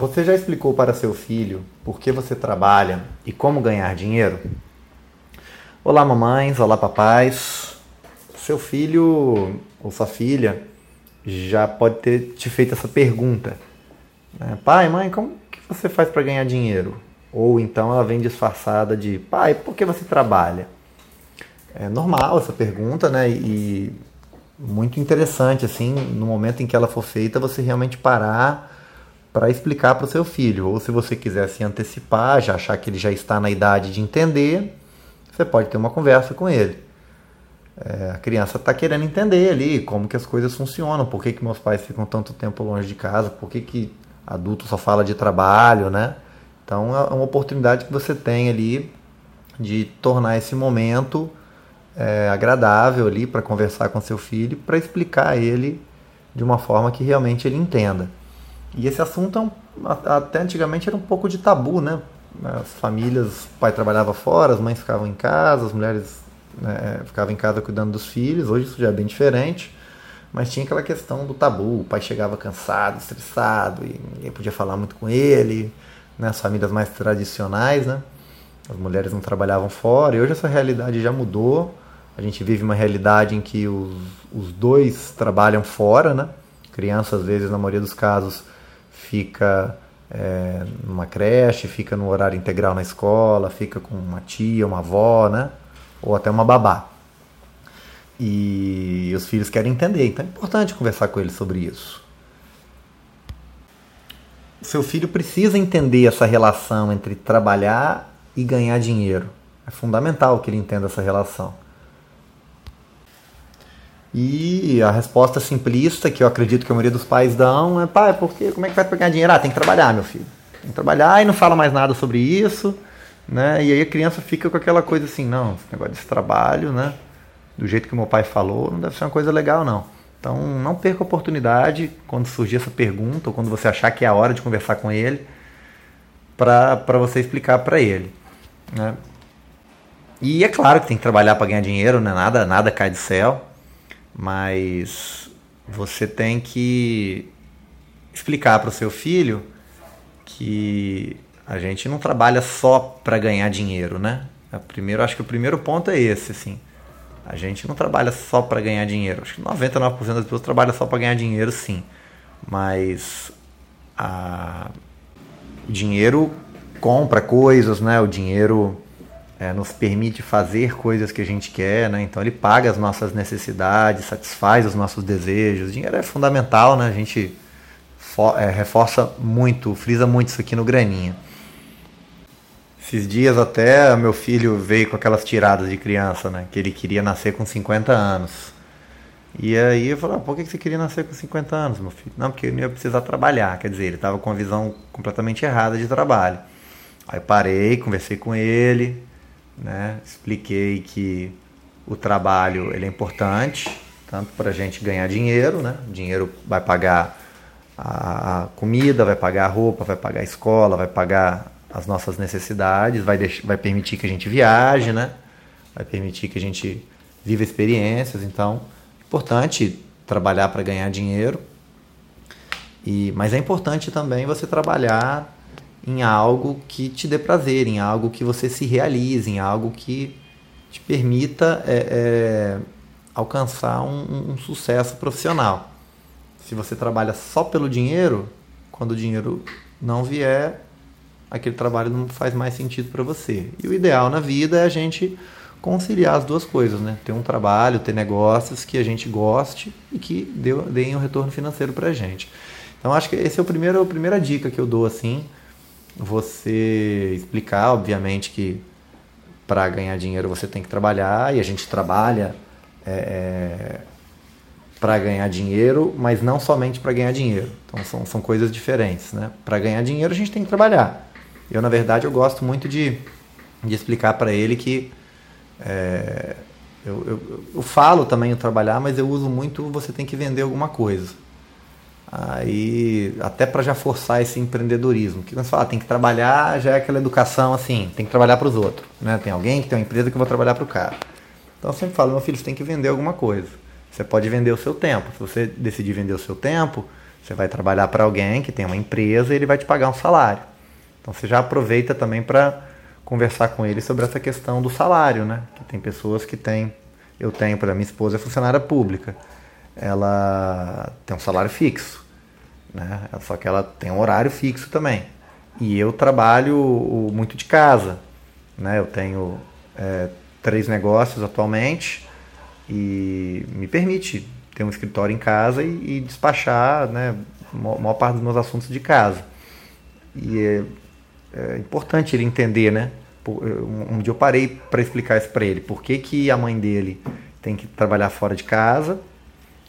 Você já explicou para seu filho por que você trabalha e como ganhar dinheiro? Olá, mamães, olá, papais. Seu filho ou sua filha já pode ter te feito essa pergunta. Né? Pai, mãe, como que você faz para ganhar dinheiro? Ou então ela vem disfarçada de pai, por que você trabalha? É normal essa pergunta, né? E muito interessante, assim, no momento em que ela for feita, você realmente parar para explicar para o seu filho. Ou se você quiser se antecipar, já achar que ele já está na idade de entender, você pode ter uma conversa com ele. É, a criança está querendo entender ali como que as coisas funcionam, por que, que meus pais ficam tanto tempo longe de casa, por que, que adulto só fala de trabalho, né? Então é uma oportunidade que você tem ali de tornar esse momento é, agradável ali para conversar com seu filho, para explicar a ele de uma forma que realmente ele entenda. E esse assunto é até antigamente era um pouco de tabu, né? As famílias, o pai trabalhava fora, as mães ficavam em casa, as mulheres né, ficavam em casa cuidando dos filhos. Hoje isso já é bem diferente, mas tinha aquela questão do tabu. O pai chegava cansado, estressado e ninguém podia falar muito com ele. Né? As famílias mais tradicionais, né? As mulheres não trabalhavam fora e hoje essa realidade já mudou. A gente vive uma realidade em que os, os dois trabalham fora, né? Criança, às vezes, na maioria dos casos, fica é, numa creche, fica no horário integral na escola, fica com uma tia, uma avó, né? Ou até uma babá. E os filhos querem entender, então é importante conversar com eles sobre isso. Seu filho precisa entender essa relação entre trabalhar e ganhar dinheiro. É fundamental que ele entenda essa relação. E a resposta simplista que eu acredito que a maioria dos pais dão é: pai, por quê? como é que vai pegar dinheiro? Ah, tem que trabalhar, meu filho. Tem que trabalhar e não fala mais nada sobre isso. Né? E aí a criança fica com aquela coisa assim: não, esse negócio desse trabalho, né? do jeito que meu pai falou, não deve ser uma coisa legal, não. Então não perca a oportunidade quando surgir essa pergunta ou quando você achar que é a hora de conversar com ele para você explicar para ele. Né? E é claro que tem que trabalhar para ganhar dinheiro, né? nada, nada cai do céu mas você tem que explicar para o seu filho que a gente não trabalha só para ganhar dinheiro, né? Primeiro, acho que o primeiro ponto é esse, assim. A gente não trabalha só para ganhar dinheiro. Acho que 99% das pessoas trabalham só para ganhar dinheiro, sim. Mas a... o dinheiro compra coisas, né? O dinheiro é, nos permite fazer coisas que a gente quer, né? Então ele paga as nossas necessidades, satisfaz os nossos desejos. O dinheiro é fundamental, né? A gente é, reforça muito, frisa muito isso aqui no Graninha. Esses dias até meu filho veio com aquelas tiradas de criança, né? Que ele queria nascer com 50 anos. E aí eu falei, ah, por que você queria nascer com 50 anos, meu filho? Não, porque eu não ia precisar trabalhar. Quer dizer, ele estava com uma visão completamente errada de trabalho. Aí parei, conversei com ele, né? Expliquei que o trabalho ele é importante, tanto para a gente ganhar dinheiro, né? O dinheiro vai pagar a comida, vai pagar a roupa, vai pagar a escola, vai pagar as nossas necessidades, vai, deixar, vai permitir que a gente viaje, né? Vai permitir que a gente viva experiências. Então, é importante trabalhar para ganhar dinheiro. E, mas é importante também você trabalhar em algo que te dê prazer, em algo que você se realize, em algo que te permita é, é, alcançar um, um, sucesso profissional. Se você trabalha só pelo dinheiro, quando o dinheiro não vier, aquele trabalho não faz mais sentido para você. E o ideal na vida é a gente conciliar as duas coisas, né? Ter um trabalho, ter negócios que a gente goste e que deem um retorno financeiro para a gente. Então acho que esse é o primeiro, a primeira dica que eu dou assim você explicar, obviamente, que para ganhar dinheiro você tem que trabalhar e a gente trabalha é, é, para ganhar dinheiro, mas não somente para ganhar dinheiro. Então são, são coisas diferentes, né? Para ganhar dinheiro a gente tem que trabalhar. Eu na verdade eu gosto muito de, de explicar para ele que é, eu, eu, eu falo também o trabalhar, mas eu uso muito você tem que vender alguma coisa. Aí, até para já forçar esse empreendedorismo. Que quando você fala, tem que trabalhar, já é aquela educação assim, tem que trabalhar para os outros. Né? Tem alguém que tem uma empresa que eu vou trabalhar para o cara. Então eu sempre falo, meu filho, você tem que vender alguma coisa. Você pode vender o seu tempo. Se você decidir vender o seu tempo, Você vai trabalhar para alguém que tem uma empresa e ele vai te pagar um salário. Então você já aproveita também para conversar com ele sobre essa questão do salário, né? Que tem pessoas que têm, eu tenho, para minha esposa é funcionária pública, ela tem um salário fixo, né? Só que ela tem um horário fixo também. E eu trabalho muito de casa, né? Eu tenho é, três negócios atualmente e me permite ter um escritório em casa e, e despachar né, a maior parte dos meus assuntos de casa. E é, é importante ele entender, né? Um, dia eu parei para explicar isso para ele. Por que, que a mãe dele tem que trabalhar fora de casa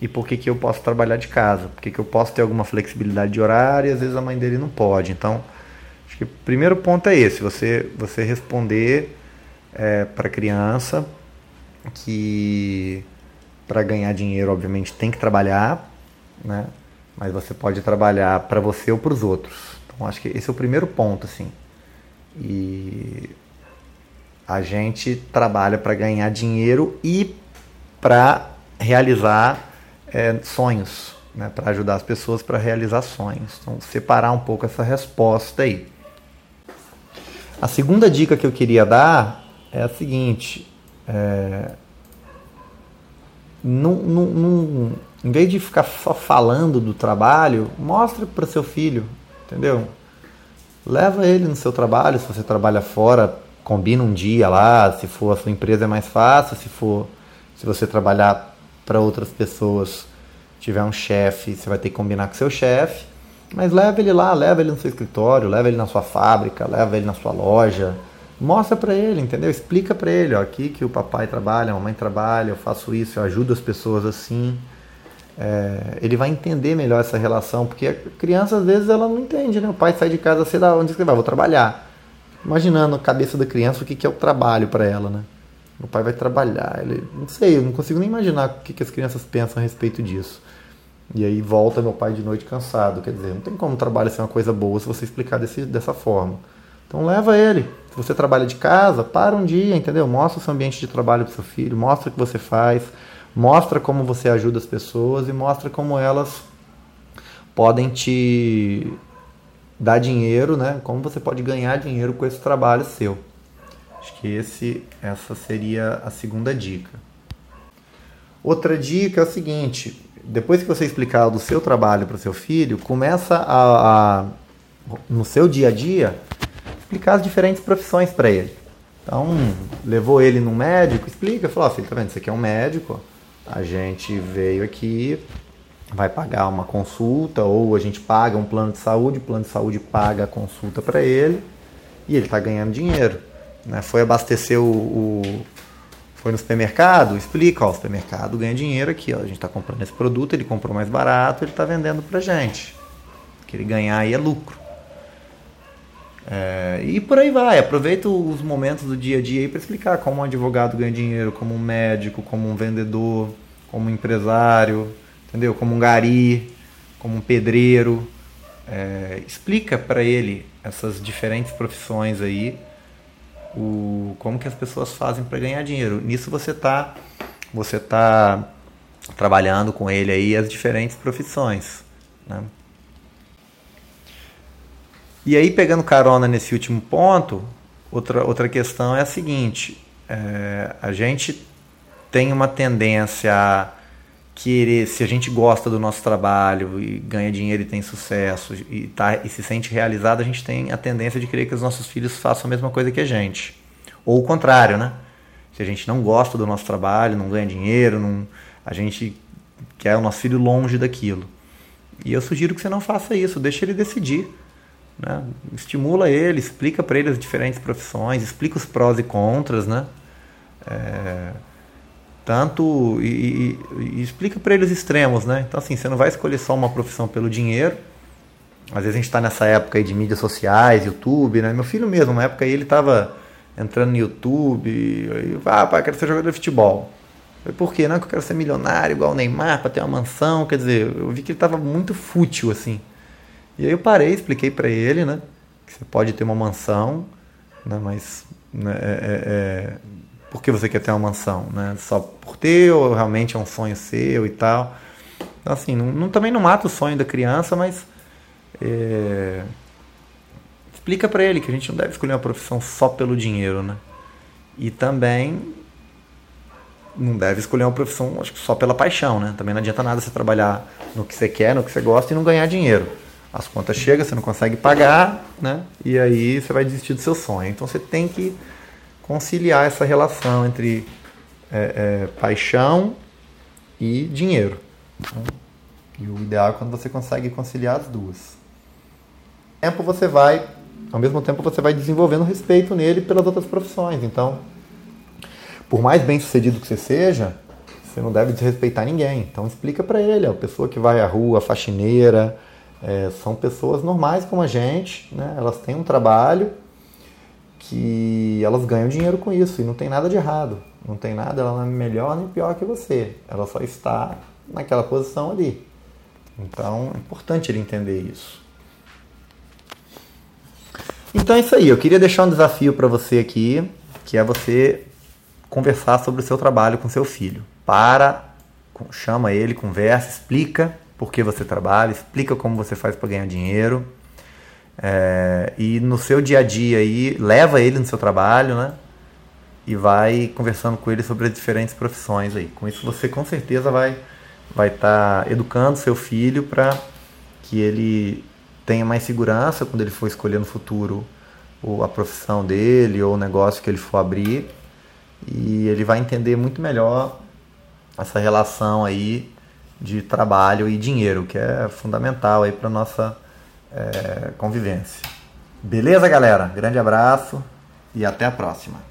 e por que, que eu posso trabalhar de casa? Por que, que eu posso ter alguma flexibilidade de horário e às vezes a mãe dele não pode? Então, acho que o primeiro ponto é esse: você, você responder é, para a criança que para ganhar dinheiro, obviamente, tem que trabalhar, né? Mas você pode trabalhar para você ou para os outros. Então, acho que esse é o primeiro ponto, assim. E a gente trabalha para ganhar dinheiro e para realizar é, sonhos, né? Para ajudar as pessoas para realizar sonhos. Então, separar um pouco essa resposta aí. A segunda dica que eu queria dar é a seguinte: é, em vez de ficar só falando do trabalho, mostre para seu filho, entendeu? Leva ele no seu trabalho, se você trabalha fora, combina um dia lá, se for a sua empresa é mais fácil, se for se você trabalhar para outras pessoas, tiver um chefe, você vai ter que combinar com seu chefe, mas leva ele lá, leva ele no seu escritório, leva ele na sua fábrica, leva ele na sua loja, mostra para ele, entendeu? Explica para ele, ó, aqui que o papai trabalha, a mamãe trabalha, eu faço isso, eu ajudo as pessoas assim. É, ele vai entender melhor essa relação, porque a criança às vezes ela não entende, né? O pai sai de casa cedo, onde você vai? Vou trabalhar. Imaginando a cabeça da criança o que, que é o trabalho para ela, né? O pai vai trabalhar. Ele, não sei, eu não consigo nem imaginar o que, que as crianças pensam a respeito disso. E aí volta meu pai de noite cansado. Quer dizer, não tem como trabalho ser uma coisa boa se você explicar desse, dessa forma. Então leva ele. Se você trabalha de casa, para um dia, entendeu? Mostra o seu ambiente de trabalho para seu filho, mostra o que você faz, mostra como você ajuda as pessoas e mostra como elas podem te dar dinheiro, né? Como você pode ganhar dinheiro com esse trabalho seu. Acho que esse, essa seria a segunda dica. Outra dica é o seguinte: depois que você explicar do seu trabalho para o seu filho, começa a, a no seu dia a dia explicar as diferentes profissões para ele. Então, levou ele no médico, explica, falou, oh, filho, tá vendo, você aqui é um médico, a gente veio aqui, vai pagar uma consulta, ou a gente paga um plano de saúde, o plano de saúde paga a consulta para ele, e ele está ganhando dinheiro. Né? Foi abastecer o, o, Foi no supermercado, explica, ó, o supermercado ganha dinheiro aqui, ó, a gente está comprando esse produto, ele comprou mais barato, ele está vendendo para gente. O que ele ganhar aí é lucro. É, e por aí vai, aproveita os momentos do dia a dia para explicar como um advogado ganha dinheiro, como um médico, como um vendedor, como um empresário, entendeu? Como um gari, como um pedreiro. É, explica para ele essas diferentes profissões aí, o, como que as pessoas fazem para ganhar dinheiro. Nisso você está você tá trabalhando com ele aí as diferentes profissões. Né? E aí, pegando carona nesse último ponto, outra, outra questão é a seguinte: é, a gente tem uma tendência a querer, se a gente gosta do nosso trabalho e ganha dinheiro e tem sucesso e, tá, e se sente realizado, a gente tem a tendência de querer que os nossos filhos façam a mesma coisa que a gente. Ou o contrário, né? Se a gente não gosta do nosso trabalho, não ganha dinheiro, não, a gente quer o nosso filho longe daquilo. E eu sugiro que você não faça isso, deixe ele decidir. Né? Estimula ele, explica para ele as diferentes profissões, explica os prós e contras, né? É, tanto e, e, e explica para ele os extremos, né? Então assim, você não vai escolher só uma profissão pelo dinheiro. Às vezes a gente está nessa época aí de mídias sociais, YouTube, né? Meu filho mesmo, na época aí ele estava entrando no YouTube, e, ah, pai, quero ser jogador de futebol. Falei, por quê? Não, que eu quero ser milionário igual o Neymar para ter uma mansão. Quer dizer, eu vi que ele estava muito fútil assim. E aí eu parei, expliquei para ele, né? Que você pode ter uma mansão, né? Mas né, é, é, é, por que você quer ter uma mansão, né? Só por ter ou realmente é um sonho seu e tal? Então, assim, não, não, também não mata o sonho da criança, mas é, explica para ele que a gente não deve escolher uma profissão só pelo dinheiro, né? E também não deve escolher uma profissão acho que só pela paixão, né? Também não adianta nada você trabalhar no que você quer, no que você gosta e não ganhar dinheiro. As contas chegam, você não consegue pagar, né? E aí você vai desistir do seu sonho. Então você tem que conciliar essa relação entre é, é, paixão e dinheiro. Né? E o ideal é quando você consegue conciliar as duas. Tempo você vai, ao mesmo tempo você vai desenvolvendo respeito nele pelas outras profissões. Então, por mais bem sucedido que você seja, você não deve desrespeitar ninguém. Então explica para ele, a pessoa que vai à rua, faxineira, é, são pessoas normais como a gente, né? Elas têm um trabalho que elas ganham dinheiro com isso e não tem nada de errado. Não tem nada, ela não é melhor nem pior que você. Ela só está naquela posição ali. Então é importante ele entender isso. Então é isso aí. Eu queria deixar um desafio para você aqui, que é você conversar sobre o seu trabalho com seu filho. Para, chama ele, conversa, explica por que você trabalha, explica como você faz para ganhar dinheiro. É, e no seu dia a dia aí, leva ele no seu trabalho, né? E vai conversando com ele sobre as diferentes profissões aí. Com isso você com certeza vai vai estar tá educando seu filho para que ele tenha mais segurança quando ele for escolher no futuro a profissão dele ou o negócio que ele for abrir e ele vai entender muito melhor essa relação aí de trabalho e dinheiro, que é fundamental aí para nossa é, convivência. Beleza, galera? Grande abraço e até a próxima.